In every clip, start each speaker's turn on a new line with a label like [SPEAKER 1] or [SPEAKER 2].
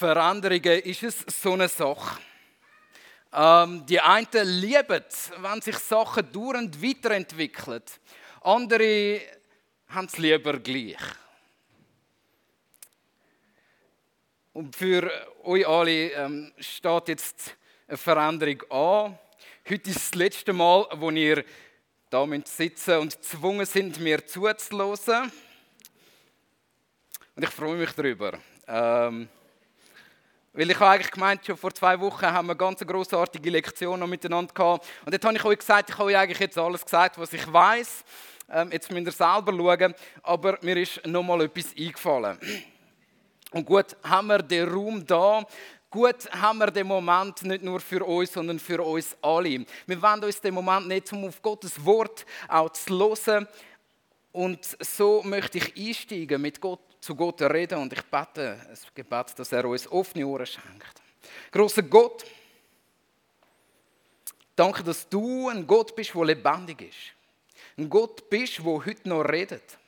[SPEAKER 1] Veränderungen ist es so eine Sache. Ähm, die einen lieben es, wenn sich Sachen dauernd weiterentwickeln. Andere haben es lieber gleich. Und für euch alle ähm, steht jetzt eine Veränderung an. Heute ist das letzte Mal, wo ihr da sitzen und gezwungen sind, mir zuzuhören. Und ich freue mich darüber. Ähm, weil ich habe eigentlich gemeint, schon vor zwei Wochen haben wir eine ganz großartige Lektion noch miteinander gehabt. Und dort habe ich euch gesagt, ich habe euch eigentlich jetzt alles gesagt, was ich weiß. Ähm, jetzt müsst ihr selber schauen. Aber mir ist noch mal etwas eingefallen. Und gut, haben wir den Raum da. Gut haben wir den Moment nicht nur für uns, sondern für uns alle. Wir wollen uns den Moment nicht, um auf Gottes Wort auch zu hören. Und so möchte ich einsteigen mit Gott zu Gott reden und ich bete es Gebet, dass er uns offene Ohren schenkt. Großer Gott, danke, dass du ein Gott bist, der lebendig ist. Ein Gott bist, der heute noch redet.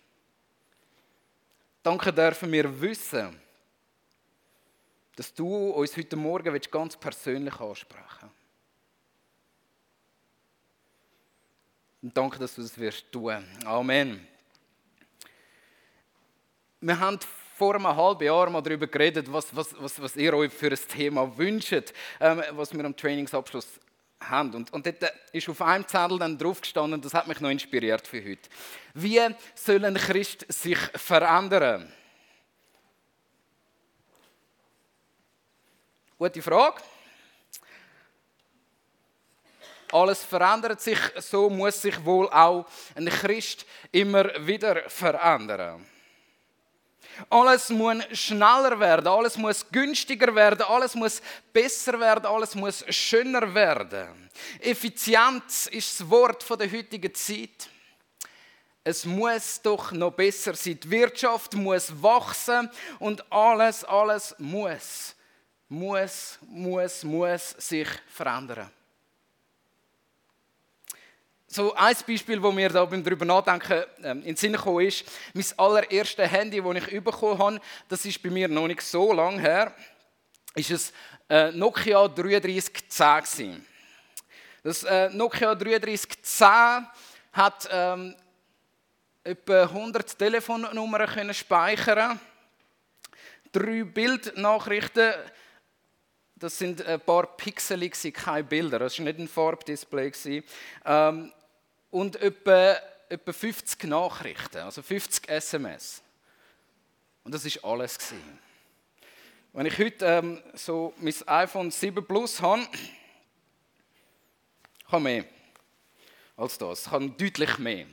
[SPEAKER 1] Danke dürfen wir wissen, dass du uns heute Morgen ganz persönlich ansprechen willst. Und danke, dass du das wirst tun. Amen. Wir haben vor einem halben Jahr mal darüber geredet, was, was, was, was ihr euch für ein Thema wünscht, ähm, was wir am Trainingsabschluss haben. Und, und dort ist auf einem Zettel dann drauf gestanden, das hat mich noch inspiriert für heute. Wie soll ein Christ sich verändern? Gute Frage. Alles verändert sich, so muss sich wohl auch ein Christ immer wieder verändern. Alles muss schneller werden, alles muss günstiger werden, alles muss besser werden, alles muss schöner werden. Effizienz ist das Wort der heutigen Zeit. Es muss doch noch besser sein. Die Wirtschaft muss wachsen und alles, alles muss, muss, muss, muss sich verändern so ein Beispiel, wo mir da beim drüber nachdenken ähm, in den Sinn gekommen ist, mein allererstes Handy, das ich bekommen habe, das ist bei mir noch nicht so lange her, ist es äh, Nokia 3310 Das äh, Nokia 3310 hat ähm, etwa 100 Telefonnummern können speichern, drei Bildnachrichten das sind ein paar Pixel, keine Bilder. Das war nicht ein Farbdisplay. Ähm, und etwa, etwa 50 Nachrichten, also 50 SMS. Und das war alles. Gewesen. Wenn ich heute ähm, so mein iPhone 7 Plus habe, habe mehr als das. Ich habe deutlich mehr.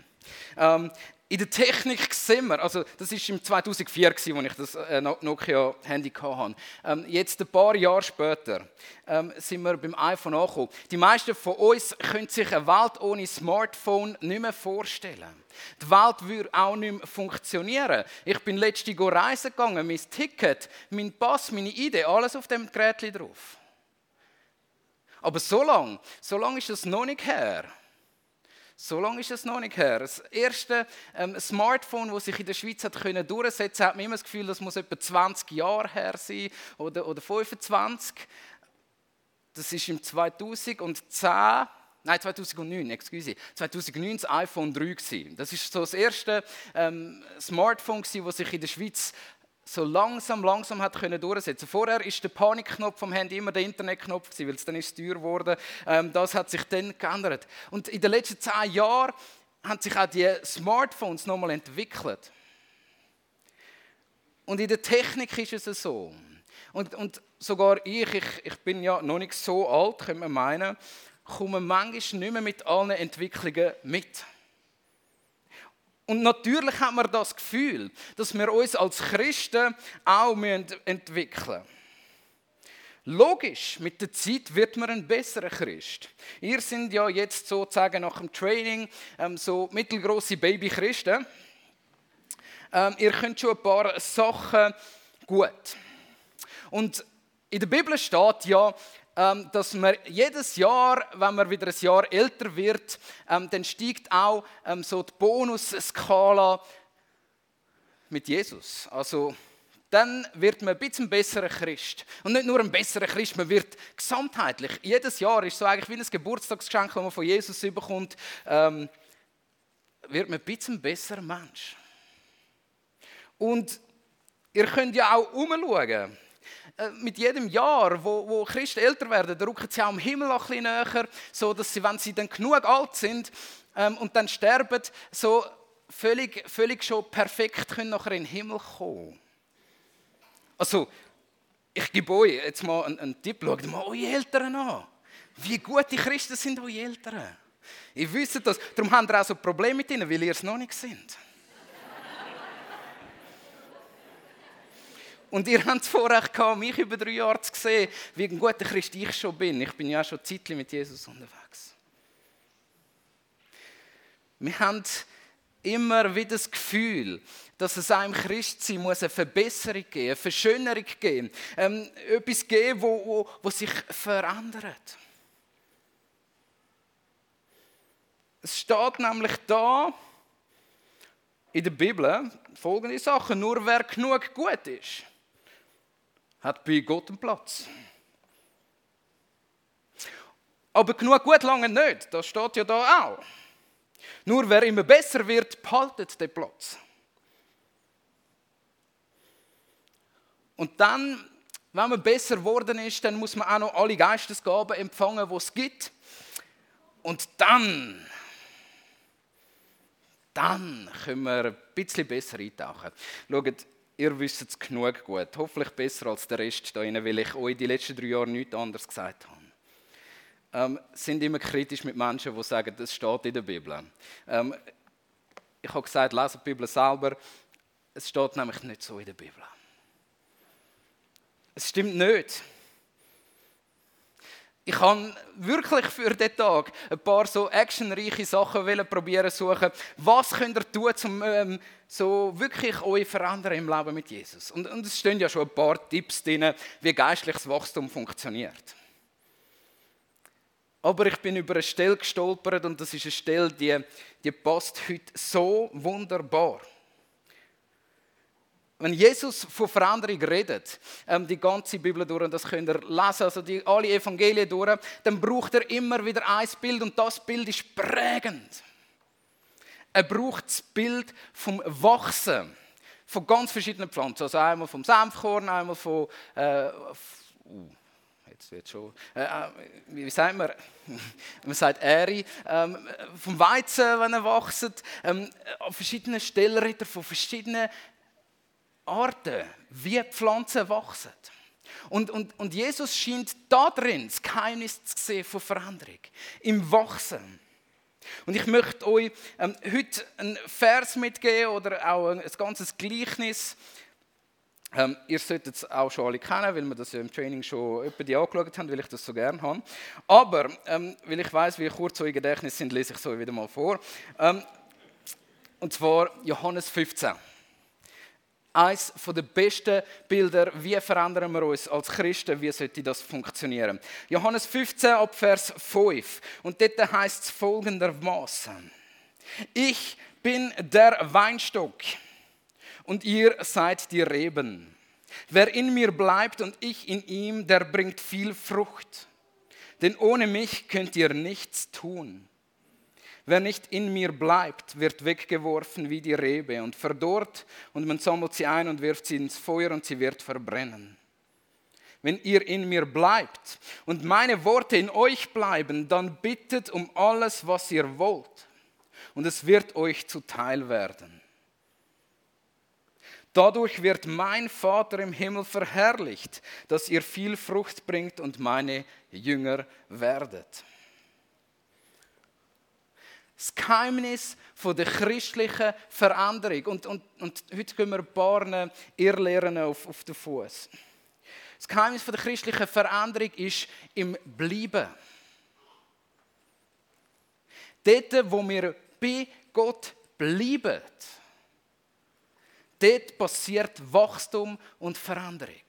[SPEAKER 1] Ähm, in der Technik sehen wir, also das war im 2004, als ich das äh, Nokia-Handy hatte. Ähm, jetzt ein paar Jahre später ähm, sind wir beim iPhone angekommen. Die meisten von uns können sich eine Welt ohne Smartphone nicht mehr vorstellen. Die Welt würde auch nicht mehr funktionieren. Ich bin letzte Woche reisen gegangen, mein Ticket, mein Pass, meine Idee, alles auf dem Gerät drauf. Aber so lange, so lange ist das noch nicht her. So lange ist es noch nicht her. Das erste ähm, Smartphone, das sich in der Schweiz hat können durchsetzen hat man immer das Gefühl, das muss etwa 20 Jahre her sein oder, oder 25. Das ist im 2010, nein 2009, excuse, 2009 das iPhone 3 gewesen. Das ist so das erste ähm, Smartphone das sich in der Schweiz so langsam, langsam hat können durchsetzen. Vorher ist der Panikknopf vom Handy immer der Internetknopf weil es dann ist teuer geworden. Ähm, das hat sich dann geändert. Und in den letzten zehn Jahren haben sich auch die Smartphones nochmal entwickelt. Und in der Technik ist es so. Und, und sogar ich, ich, ich bin ja noch nicht so alt, könnte man meinen, komme manchmal nicht mehr mit allen Entwicklungen mit. Und natürlich haben wir das Gefühl, dass wir uns als Christen auch entwickeln müssen. Logisch, mit der Zeit wird man ein besserer Christ. Ihr seid ja jetzt sozusagen nach dem Training ähm, so mittelgroße Baby-Christen. Ähm, ihr könnt schon ein paar Sachen gut. Und in der Bibel steht ja, dass man jedes Jahr, wenn man wieder ein Jahr älter wird, ähm, dann steigt auch ähm, so die Bonusskala mit Jesus. Also dann wird man ein bisschen besserer Christ. Und nicht nur ein besserer Christ, man wird gesamtheitlich. Jedes Jahr ist so eigentlich wie ein Geburtstagsgeschenk, das man von Jesus bekommt, ähm, wird man ein bisschen besserer Mensch. Und ihr könnt ja auch umschauen. Äh, mit jedem Jahr, wo, wo Christen älter werden, rücken sie auch am Himmel ein bisschen näher, so dass sie, wenn sie dann genug alt sind ähm, und dann sterben, so völlig, völlig schon perfekt können nachher in den Himmel kommen. Also, ich gebe euch jetzt mal einen, einen Tipp, schaut mal eure Eltern an. Wie gute Christen sind eure Eltern. Ich wüsste das, darum haben ihr auch so Probleme mit ihnen, weil ihr es noch nicht sind. Und ihr habt das Vorrecht gehabt, mich über drei Jahre zu sehen, wie ein guter Christ ich schon bin. Ich bin ja schon Zeitlich mit Jesus unterwegs. Wir haben immer wieder das Gefühl, dass es einem Christsein muss eine Verbesserung geben, eine Verschönerung geben, ähm, etwas geben, wo, wo, wo sich verändert. Es steht nämlich da in der Bibel folgende Sachen: Nur wer genug gut ist, hat bei Gott einen Platz. Aber genug gut lange nicht, das steht ja da auch. Nur wer immer besser wird, behaltet den Platz. Und dann, wenn man besser geworden ist, dann muss man auch noch alle Geistesgaben empfangen, die es gibt. Und dann, dann können wir ein bisschen besser eintauchen. Schaut, ihr wisst es genug gut. Hoffentlich besser als der Rest da rein, weil ich euch die letzten drei Jahre nichts anderes gesagt habe. Ähm, sind immer kritisch mit Menschen, die sagen, das steht in der Bibel. Ähm, ich habe gesagt, lese die Bibel selber. Es steht nämlich nicht so in der Bibel. Es stimmt nicht. Ich habe wirklich für diesen Tag ein paar so actionreiche Sachen probieren suchen. Was könnt ihr tun, um ähm, so wirklich euch verändern im Leben mit Jesus? Und, und es stehen ja schon ein paar Tipps drin, wie geistliches Wachstum funktioniert. Aber ich bin über eine Stelle gestolpert und das ist eine Stelle, die, die passt heute so wunderbar wenn Jesus von Veränderung redet, ähm, die ganze Bibel durch, das könnt ihr lesen, also die, alle Evangelien durch, dann braucht er immer wieder ein Bild und das Bild ist prägend. Er braucht das Bild vom Wachsen von ganz verschiedenen Pflanzen. Also einmal vom Senfkorn, einmal von. Äh, uh, jetzt wird schon. Äh, äh wie sagt man? man sagt Äri. Ähm, vom Weizen, wenn er wächst. Ähm, an verschiedenen Stellen von verschiedenen Arten, wie Pflanzen wachsen. Und, und, und Jesus scheint da drin das Geheimnis zu sehen von Veränderung, im Wachsen. Und ich möchte euch ähm, heute einen Vers mitgeben oder auch ein, ein ganzes Gleichnis. Ähm, ihr solltet es auch schon alle kennen, weil wir das ja im Training schon die angeschaut haben, weil ich das so gerne habe. Aber, ähm, weil ich weiß, wie kurz eure Gedächtnis sind, lese ich es euch wieder mal vor. Ähm, und zwar Johannes 15 eines der besten Bilder, wie verändern wir uns als Christen, wie sollte das funktionieren. Johannes 15 ab Vers 5 und dort heißt es folgendermaßen. Ich bin der Weinstock und ihr seid die Reben. Wer in mir bleibt und ich in ihm, der bringt viel Frucht. Denn ohne mich könnt ihr nichts tun. Wer nicht in mir bleibt, wird weggeworfen wie die Rebe und verdorrt und man sammelt sie ein und wirft sie ins Feuer und sie wird verbrennen. Wenn ihr in mir bleibt und meine Worte in euch bleiben, dann bittet um alles, was ihr wollt und es wird euch zuteil werden. Dadurch wird mein Vater im Himmel verherrlicht, dass ihr viel Frucht bringt und meine Jünger werdet. Das Geheimnis der christlichen Veränderung. Und, und, und heute gehen wir ein paar Irrlehren auf, auf den Fuß. Das Geheimnis der christlichen Veränderung ist im Bleiben. Dort, wo wir bei Gott bleiben, dort passiert Wachstum und Veränderung.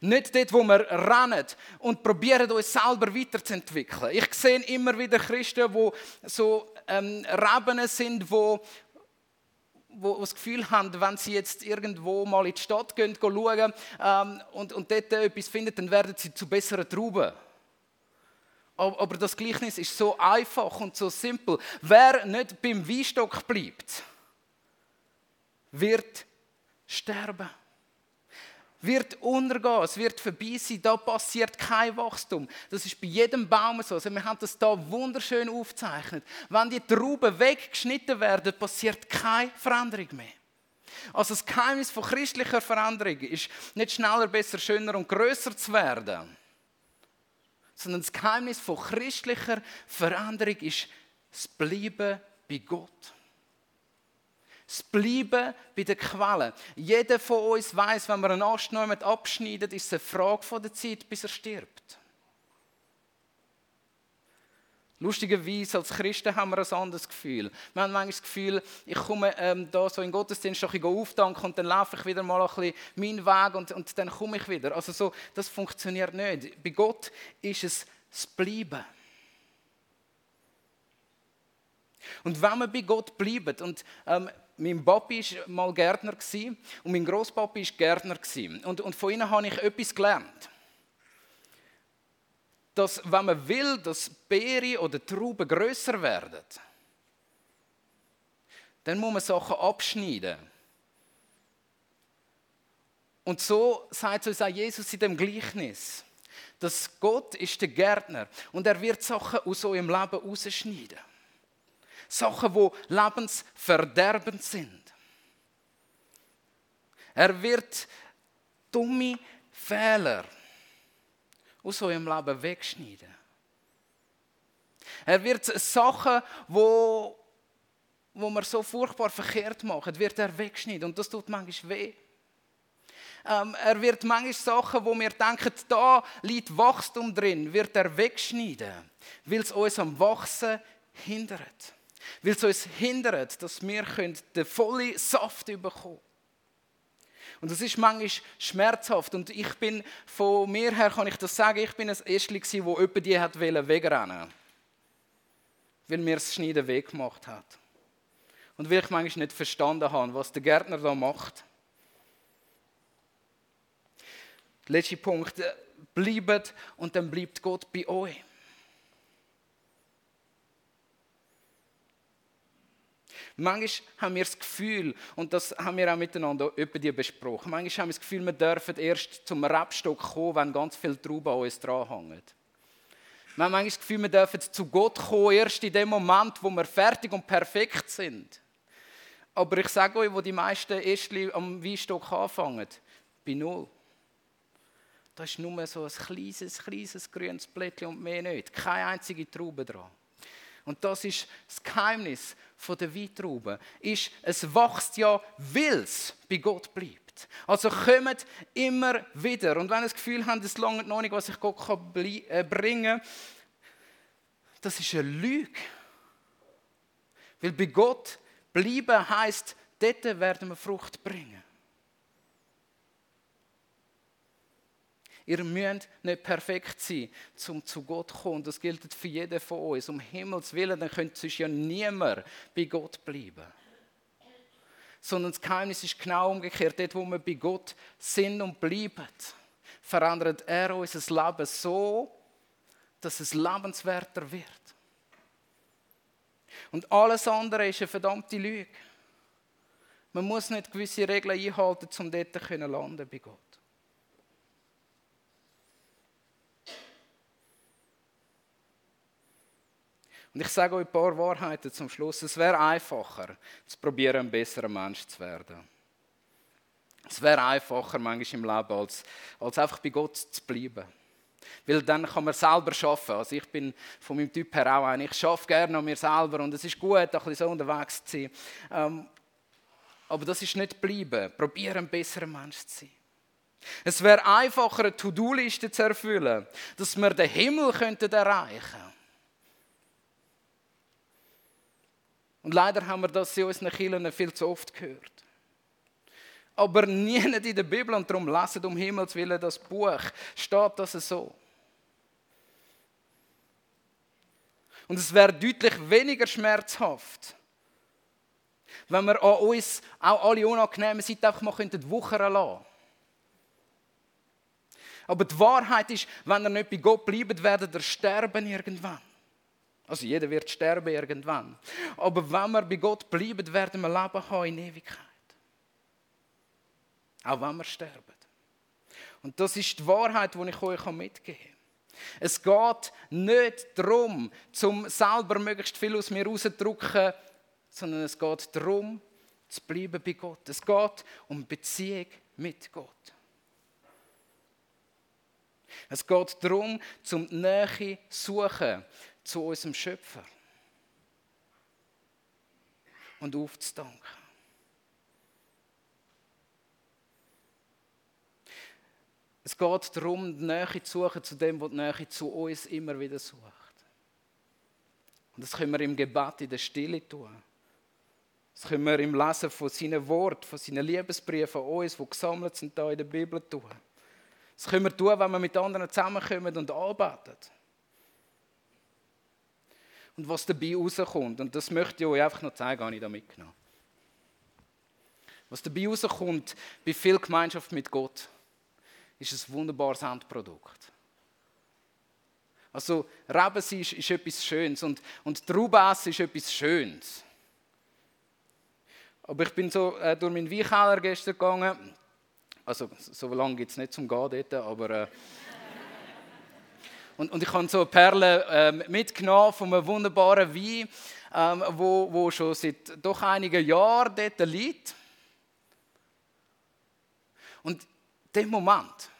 [SPEAKER 1] Nicht dort, wo wir rennen und probieren, uns selber weiterzuentwickeln. Ich sehe immer wieder Christen, die so ähm, Reben sind, wo, wo das Gefühl haben, wenn sie jetzt irgendwo mal in die Stadt gehen, gehen schauen ähm, und, und dort etwas finden, dann werden sie zu besseren Trauben. Aber das Gleichnis ist so einfach und so simpel. Wer nicht beim Weinstock bleibt, wird sterben. Wird untergehen, es wird vorbei sein, da passiert kein Wachstum. Das ist bei jedem Baum so. Also wir haben das da wunderschön aufgezeichnet. Wenn die Trauben weggeschnitten werden, passiert keine Veränderung mehr. Also das Geheimnis von christlicher Veränderung ist nicht schneller, besser, schöner und größer zu werden sondern das Geheimnis von christlicher Veränderung ist das Bleiben bei Gott. Das Bleiben bei der Quelle. Jeder von uns weiß, wenn man einen Ast abschneidet, ist es eine Frage der Zeit, bis er stirbt. Lustigerweise als Christen haben wir ein anderes Gefühl. Wir haben manchmal das Gefühl, ich komme ähm, da so in den Gottesdienst ich aufdanken und dann laufe ich wieder mal ein bisschen meinen Weg und, und dann komme ich wieder. Also so, das funktioniert nicht. Bei Gott ist es das Bleiben. Und wenn wir bei Gott bleiben, und ähm, mein Papi war mal Gärtner und mein Großpapi war Gärtner. Und, und von ihnen habe ich etwas gelernt dass wenn man will, dass Beere oder Trauben größer werden, dann muss man Sachen abschneiden. Und so sagt uns auch Jesus in dem Gleichnis, dass Gott ist der Gärtner und er wird Sachen aus eurem Leben rausschneiden. Sachen, die lebensverderbend sind. Er wird dumme Fehler aus eurem Leben wegschneiden. Er wird Sachen, wo, wo man so furchtbar verkehrt macht, wird er wegschneiden. Und das tut manchmal weh. Ähm, er wird manchmal Sachen, wo wir denken, da liegt Wachstum drin, wird er wegschneiden, weil es uns am Wachsen hindert. Weil es uns hindert, dass wir den vollen Saft bekommen und das ist manchmal schmerzhaft. Und ich bin, von mir her kann ich das sagen, ich bin ein gewesen, wo jemand die hat wegrennen Weil mir das Schneiden weggemacht hat. Und weil ich manchmal nicht verstanden habe, was der Gärtner da macht. Letzter Punkt, bleibt und dann bleibt Gott bei euch. Manchmal haben wir das Gefühl, und das haben wir auch miteinander über die besprochen, manchmal haben wir das Gefühl, wir dürfen erst zum Rebstock kommen, wenn ganz viele Trauben an uns dranhängen. Wir haben manchmal das Gefühl, wir dürfen zu Gott kommen, erst in dem Moment, wo wir fertig und perfekt sind. Aber ich sage euch, wo die meisten Ästchen am Weinstock anfangen, bei Null. Da ist nur so ein kleines, kleines grünes Blättchen und mehr nicht. Keine einzige Traube dran. Und das ist das Geheimnis der Weintrauben. Ist, es wächst ja, weil es bei Gott bleibt. Also kommt immer wieder. Und wenn ihr das Gefühl habt, es lange noch nicht, was ich Gott kann äh, bringen kann, das ist eine Lüge. Weil bei Gott bleiben heisst, dort werden wir Frucht bringen. Ihr müsst nicht perfekt sein, um zu Gott zu kommen. Das gilt für jeden von uns. Um Himmels Willen, dann könnte sonst ja niemand bei Gott bleiben. Sondern das Geheimnis ist genau umgekehrt. Dort, wo wir bei Gott sind und bleiben, verändert er unser Leben so, dass es lebenswerter wird. Und alles andere ist eine verdammte Lüge. Man muss nicht gewisse Regeln einhalten, um dort zu landen bei Gott. Und ich sage euch ein paar Wahrheiten zum Schluss. Es wäre einfacher, zu probieren, ein besserer Mensch zu werden. Es wäre einfacher manchmal im Leben, als, als einfach bei Gott zu bleiben. Weil dann kann man selber schaffen. Also ich bin von meinem Typ her auch ein. Ich schaffe gerne an mir selber und es ist gut, ein bisschen so unterwegs zu sein. Ähm, aber das ist nicht bleiben. Probieren, ein besserer Mensch zu sein. Es wäre einfacher, eine To-Do-Liste zu erfüllen, dass wir den Himmel erreichen könnten. Und leider haben wir das in unseren Kirchen viel zu oft gehört. Aber nie in der Bibel und darum lasst um Himmels Willen das Buch, steht das so. Und es wäre deutlich weniger schmerzhaft, Wenn wir an uns auch alle unangenehmen Seiten einfach mal wuchern lassen Aber die Wahrheit ist, wenn ihr nicht bei Gott bleibt, werdet ihr sterben irgendwann. Also jeder wird sterben irgendwann. Aber wenn wir bei Gott bleiben, werden wir Leben haben in Ewigkeit. Auch wenn wir sterben. Und das ist die Wahrheit, die ich euch mitgeben kann. Es geht nicht darum, zum selber möglichst viel aus mir rauszudrücken, sondern es geht darum, zu bleiben bei Gott. Es geht um Beziehung mit Gott. Es geht darum, zum Nähe suchen zu unserem Schöpfer und aufzudanken. Es geht darum, die Nähe zu suchen zu dem, was die Nähe zu uns immer wieder sucht. Und das können wir im Gebet in der Stille tun. Das können wir im Lesen von seinen Worten, von seinen Liebesbriefen an uns, die gesammelt sind hier in der Bibel, tun. Das können wir tun, wenn wir mit anderen zusammenkommen und arbeiten. Und was dabei rauskommt, und das möchte ich euch einfach noch zeigen, habe ich da mitgenommen. Was dabei rauskommt bei viel Gemeinschaft mit Gott, ist ein wunderbares Endprodukt. Also Rebensein ist, ist etwas Schönes und, und Traubenessen ist etwas Schönes. Aber ich bin so äh, durch meinen Weinkeller gestern gegangen. Also so lange gibt es nicht zum Gehen dort, aber... Äh, und, und, ich habe so eine Perle äh, mitgenommen von einem wunderbaren Wein, ähm, wo, wo schon seit doch einigen Jahren dort liegt. Und dem Moment,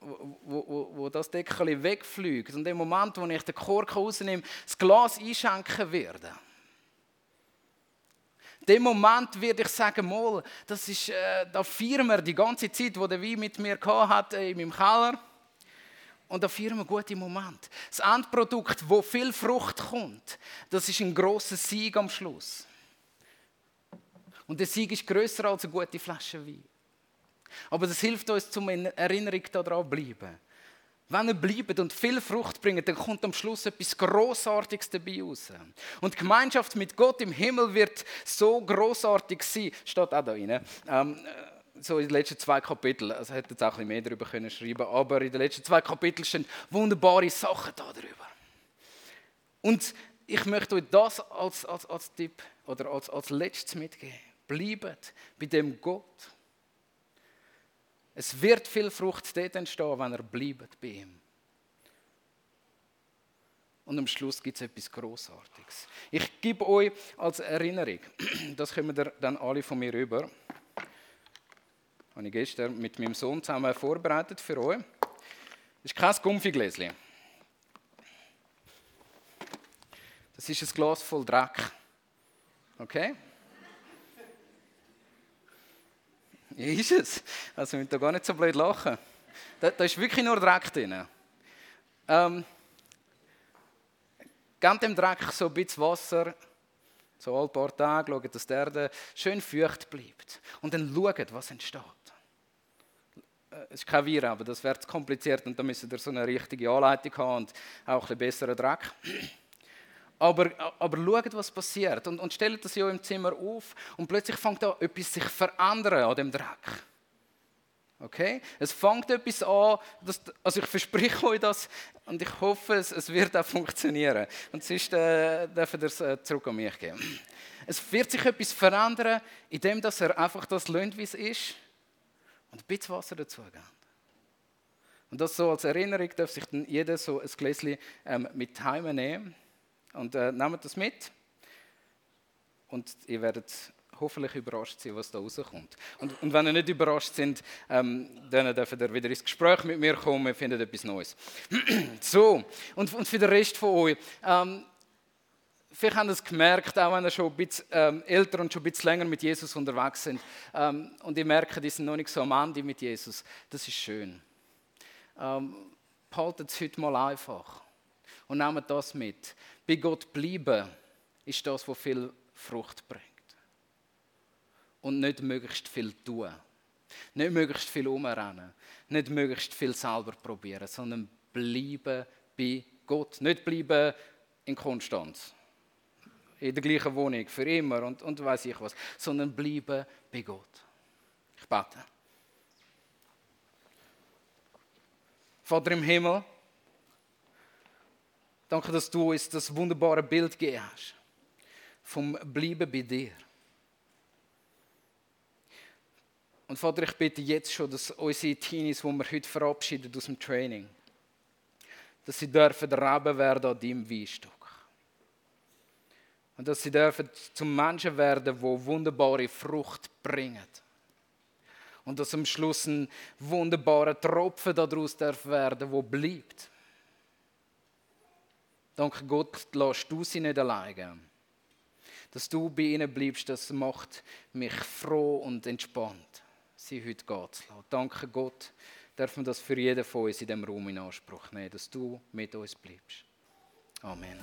[SPEAKER 1] wo, wo, wo das Deckel wegfliegt und dem Moment, wo ich den Kork rausnehme, das Glas einschenken werde, dem Moment werde ich sagen, mal, das ist, äh, da feiern wir die ganze Zeit, wo der Wein mit mir hat äh, in meinem Keller. Und da feiern wir gute Momente. Das Endprodukt, wo viel Frucht kommt, das ist ein großer Sieg am Schluss. Und der Sieg ist größer als eine gute Flasche Wein. Aber das hilft uns, zum Erinnerung daran zu bleiben. Wenn ihr bleibt und viel Frucht bringt, dann kommt am Schluss etwas Großartiges dabei raus. Und die Gemeinschaft mit Gott im Himmel wird so großartig sein, steht auch da drin. Ähm, so in den letzten zwei Kapiteln, also hätte jetzt auch ein bisschen mehr darüber können schreiben, aber in den letzten zwei Kapiteln stehen wunderbare Sachen darüber. Und ich möchte euch das als, als, als Tipp oder als, als letztes mitgeben. Bleibt bei dem Gott es wird viel Frucht dort entstehen, wenn er bleibt bei ihm. Und am Schluss gibt es etwas Großartiges. Ich gebe euch als Erinnerung, das kommen dann alle von mir rüber. Habe ich gestern mit meinem Sohn zusammen vorbereitet für euch. Das ist kein Gumpfigläschen. Das ist ein Glas voll Dreck. Okay? Ja, ist es. Also, wir müssen da gar nicht so blöd lachen. Da, da ist wirklich nur Dreck drin. Ähm, gebt dem Dreck so ein bisschen Wasser, so ein paar Tage, schaut, dass die Erde schön feucht bleibt. Und dann schaut, was entsteht. Äh, es ist kein Viren, aber das wäre zu kompliziert und da müsst ihr so eine richtige Anleitung haben und auch ein bisschen besseren Dreck. Aber, aber schaut, was passiert. Und, und stellt das ja im Zimmer auf und plötzlich fängt da etwas sich verändern an dem Dreck. Okay? Es fängt etwas an, das, also ich verspreche euch das und ich hoffe, es, es wird auch funktionieren. Und sonst äh, dürfen ihr es äh, zurück an mich geben. Es wird sich etwas verändern, indem dass er einfach das löhnt, wie es ist und ein bisschen Wasser dazu gibt. Und das so als Erinnerung darf sich dann jeder so ein Gläschen ähm, mit heimnehmen. Und äh, nehmt das mit. Und ihr werdet hoffentlich überrascht sein, was da rauskommt. Und, und wenn ihr nicht überrascht sind, ähm, dann dürft ihr wieder ins Gespräch mit mir kommen, wir finden etwas Neues. so, und, und für den Rest von euch, ähm, vielleicht habt ihr es gemerkt, auch wenn ihr schon ein bisschen ähm, älter und schon ein bisschen länger mit Jesus unterwegs sind, ähm, und ihr merkt, die sind noch nicht so am Ende mit Jesus, das ist schön. Ähm, behaltet es heute mal einfach und nehmt das mit. Bei Gott bleiben ist das, was viel Frucht bringt. Und nicht möglichst viel tun. Nicht möglichst viel umrennen. Nicht möglichst viel selber probieren, sondern bleiben bei Gott. Nicht bleiben in Konstanz. In der gleichen Wohnung, für immer und, und weiß ich was, sondern bleiben bei Gott. Ich bete. Vater im Himmel, danke, dass du uns das wunderbare Bild gegeben hast vom Bleiben bei dir. Und Vater, ich bitte jetzt schon, dass unsere Teenies, die wir heute verabschieden aus dem Training, dass sie dürfen Reben werden an deinem Weinstock. Und dass sie dürfen zum Menschen werden, wo wunderbare Frucht bringen. Und dass am Schluss ein wunderbarer Tropfen daraus darf werden, wo bleibt. Danke Gott, lass du sie nicht alleine. Dass du bei ihnen bleibst, das macht mich froh und entspannt, sie heute gehen zu lassen. Danke Gott, dürfen wir das für jeden von uns in diesem Raum in Anspruch nehmen, dass du mit uns bleibst. Amen.